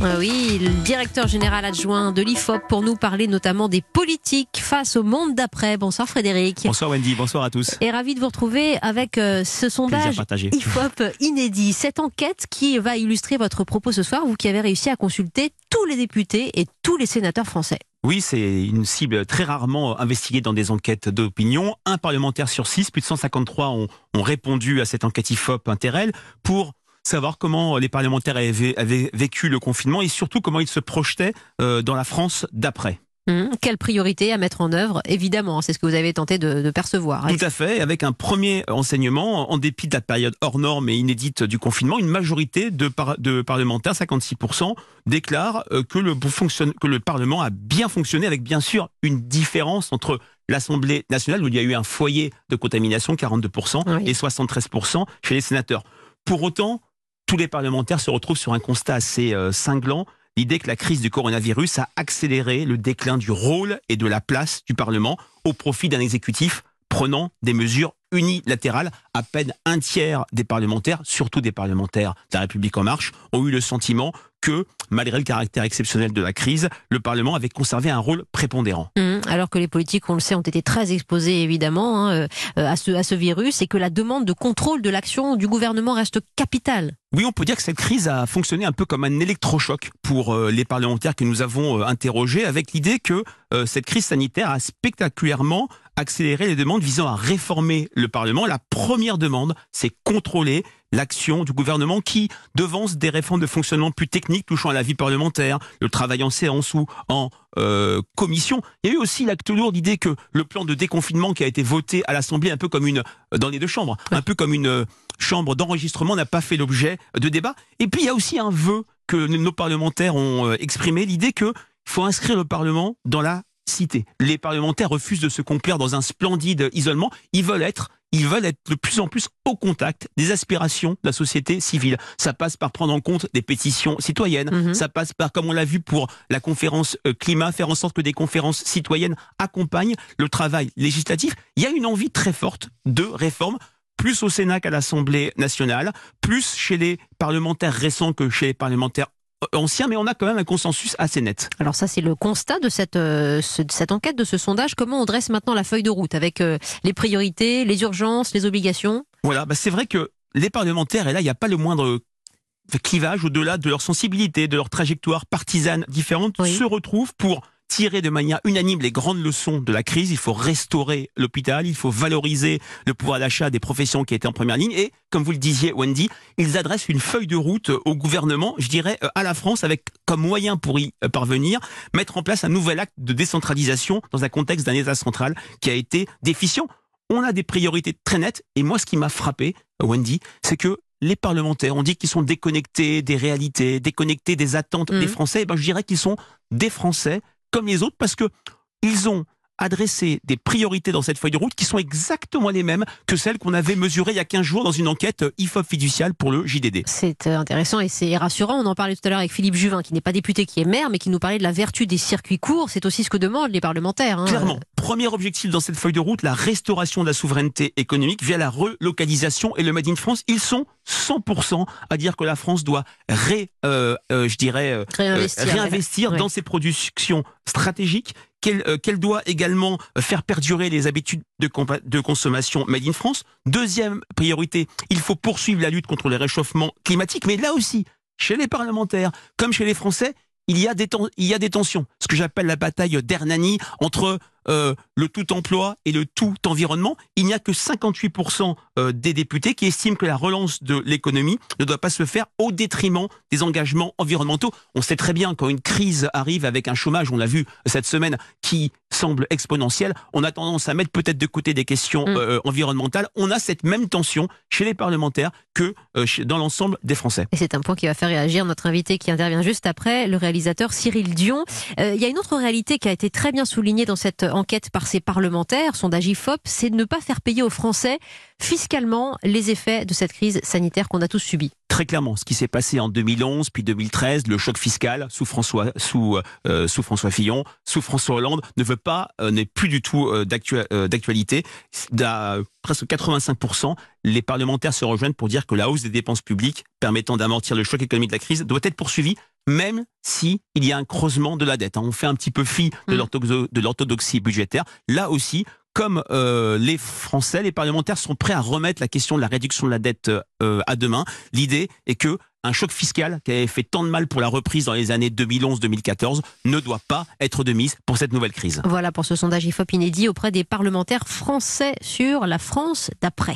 Ah oui, le directeur général adjoint de l'IFOP pour nous parler notamment des politiques face au monde d'après. Bonsoir Frédéric. Bonsoir Wendy, bonsoir à tous. Et ravi de vous retrouver avec euh, ce sondage IFOP inédit. Cette enquête qui va illustrer votre propos ce soir, vous qui avez réussi à consulter tous les députés et tous les sénateurs français. Oui, c'est une cible très rarement investiguée dans des enquêtes d'opinion. Un parlementaire sur six, plus de 153 ont, ont répondu à cette enquête IFOP Interrel pour savoir comment les parlementaires avaient, vécu le confinement et surtout comment ils se projetaient euh, dans la France d'après. Hum, quelle priorité à mettre en œuvre Évidemment, c'est ce que vous avez tenté de, percevoir. Tout à fait, avec un premier enseignement, en dépit de la période hors norme et inédite du confinement, une majorité de, de parlementaires, 56%, déclarent euh, que le, que le Parlement a bien fonctionné, avec bien sûr une différence entre l'Assemblée nationale, où il y a eu un foyer de contamination, 42%, et 73% chez les sénateurs. Pour autant, tous les parlementaires se retrouvent sur un constat assez euh, cinglant. L'idée que la crise du coronavirus a accéléré le déclin du rôle et de la place du Parlement au profit d'un exécutif prenant des mesures unilatérales. À peine un tiers des parlementaires, surtout des parlementaires de la République en marche, ont eu le sentiment que, malgré le caractère exceptionnel de la crise, le Parlement avait conservé un rôle prépondérant. Mmh, alors que les politiques, on le sait, ont été très exposés évidemment hein, euh, à, ce, à ce virus et que la demande de contrôle de l'action du gouvernement reste capitale. Oui, on peut dire que cette crise a fonctionné un peu comme un électrochoc pour euh, les parlementaires que nous avons euh, interrogés, avec l'idée que cette crise sanitaire a spectaculairement accéléré les demandes visant à réformer le Parlement. La première demande, c'est contrôler l'action du gouvernement qui devance des réformes de fonctionnement plus techniques touchant à la vie parlementaire, le travail en séance ou en euh, commission. Il y a eu aussi l'acte lourd d'idée que le plan de déconfinement qui a été voté à l'Assemblée, un peu comme une euh, dans les deux chambres, un peu comme une euh, chambre d'enregistrement, n'a pas fait l'objet de débat. Et puis il y a aussi un vœu que nos parlementaires ont exprimé, l'idée qu'il faut inscrire le Parlement dans la cité. Les parlementaires refusent de se complaire dans un splendide isolement. Ils veulent être ils veulent être de plus en plus au contact des aspirations de la société civile. Ça passe par prendre en compte des pétitions citoyennes, mhm. ça passe par, comme on l'a vu pour la conférence euh, climat, faire en sorte que des conférences citoyennes accompagnent le travail législatif. Il y a une envie très forte de réforme plus au Sénat qu'à l'Assemblée nationale, plus chez les parlementaires récents que chez les parlementaires ancien, mais on a quand même un consensus assez net. Alors ça, c'est le constat de cette, euh, cette enquête, de ce sondage. Comment on dresse maintenant la feuille de route avec euh, les priorités, les urgences, les obligations? Voilà, bah c'est vrai que les parlementaires, et là, il n'y a pas le moindre clivage au-delà de leur sensibilité, de leur trajectoire partisane différente, se retrouvent pour tirer de manière unanime les grandes leçons de la crise. Il faut restaurer l'hôpital, il faut valoriser le pouvoir d'achat des professions qui étaient en première ligne. Et, comme vous le disiez, Wendy, ils adressent une feuille de route au gouvernement, je dirais, euh, à la France, avec comme moyen pour y euh, parvenir, mettre en place un nouvel acte de décentralisation dans un contexte d'un État central qui a été déficient. On a des priorités très nettes. Et moi, ce qui m'a frappé, Wendy, c'est que les parlementaires, on dit qu'ils sont déconnectés des réalités, déconnectés des attentes des mmh. Français. Et eh ben, je dirais qu'ils sont des Français comme les autres parce que ils ont adresser des priorités dans cette feuille de route qui sont exactement les mêmes que celles qu'on avait mesurées il y a 15 jours dans une enquête IFOP fiduciale pour le JDD. C'est euh, intéressant et c'est rassurant. On en parlait tout à l'heure avec Philippe Juvin, qui n'est pas député, qui est maire, mais qui nous parlait de la vertu des circuits courts. C'est aussi ce que demandent les parlementaires. Hein. Clairement. Premier objectif dans cette feuille de route, la restauration de la souveraineté économique via la relocalisation et le Made in France. Ils sont 100% à dire que la France doit ré, euh, euh, je dirais, réinvestir, dans ses productions stratégiques euh, qu'elle doit également euh, faire perdurer les habitudes de, consommation made in France. Deuxième priorité, il faut poursuivre la lutte contre les réchauffements climatiques, mais là aussi, chez les parlementaires comme chez les Français, il y a des, il y a des tensions. Ce que j'appelle la bataille d'Hernani entre euh, le tout emploi et le tout environnement. Il n'y a que 58% euh, des députés qui estiment que la relance de l'économie ne doit pas se faire au détriment des engagements environnementaux. On sait très bien quand une crise arrive avec un chômage, on l'a vu cette semaine, qui semble exponentiel, on a tendance à mettre peut-être de côté des questions mm. euh, environnementales. On a cette même tension chez les parlementaires que dans l'ensemble des Français. Et c'est un point qui va faire réagir notre invité qui intervient juste après, le réalisateur Cyril Dion. Il y a une autre réalité qui a été très bien soulignée dans cette enquête par ces parlementaires, sondage IFOP, c'est de ne pas faire payer aux Français fiscalement les effets de cette crise sanitaire qu'on a tous subie. Très clairement, ce qui s'est passé en 2011 puis 2013, le choc fiscal sous François euh, sous François Fillon, sous François Hollande ne veut pas euh, n'est plus du tout euh, d'actualité. presque 85 les parlementaires se rejoignent pour dire que la hausse des dépenses publiques permettant d'amortir le choc économique de la crise doit être poursuivie même si il y a un creusement de la dette. On fait un petit peu fi de Mm. l'orthodoxie budgétaire. Là aussi, comme euh, les Français, les parlementaires sont prêts à remettre la question de la réduction de la dette euh, à demain, l'idée est que un choc fiscal qui avait fait tant de mal pour la reprise dans les années 2011-2014 ne doit pas être de mise pour cette nouvelle crise. Voilà pour ce sondage IFOP inédit auprès des parlementaires français sur la France d'après.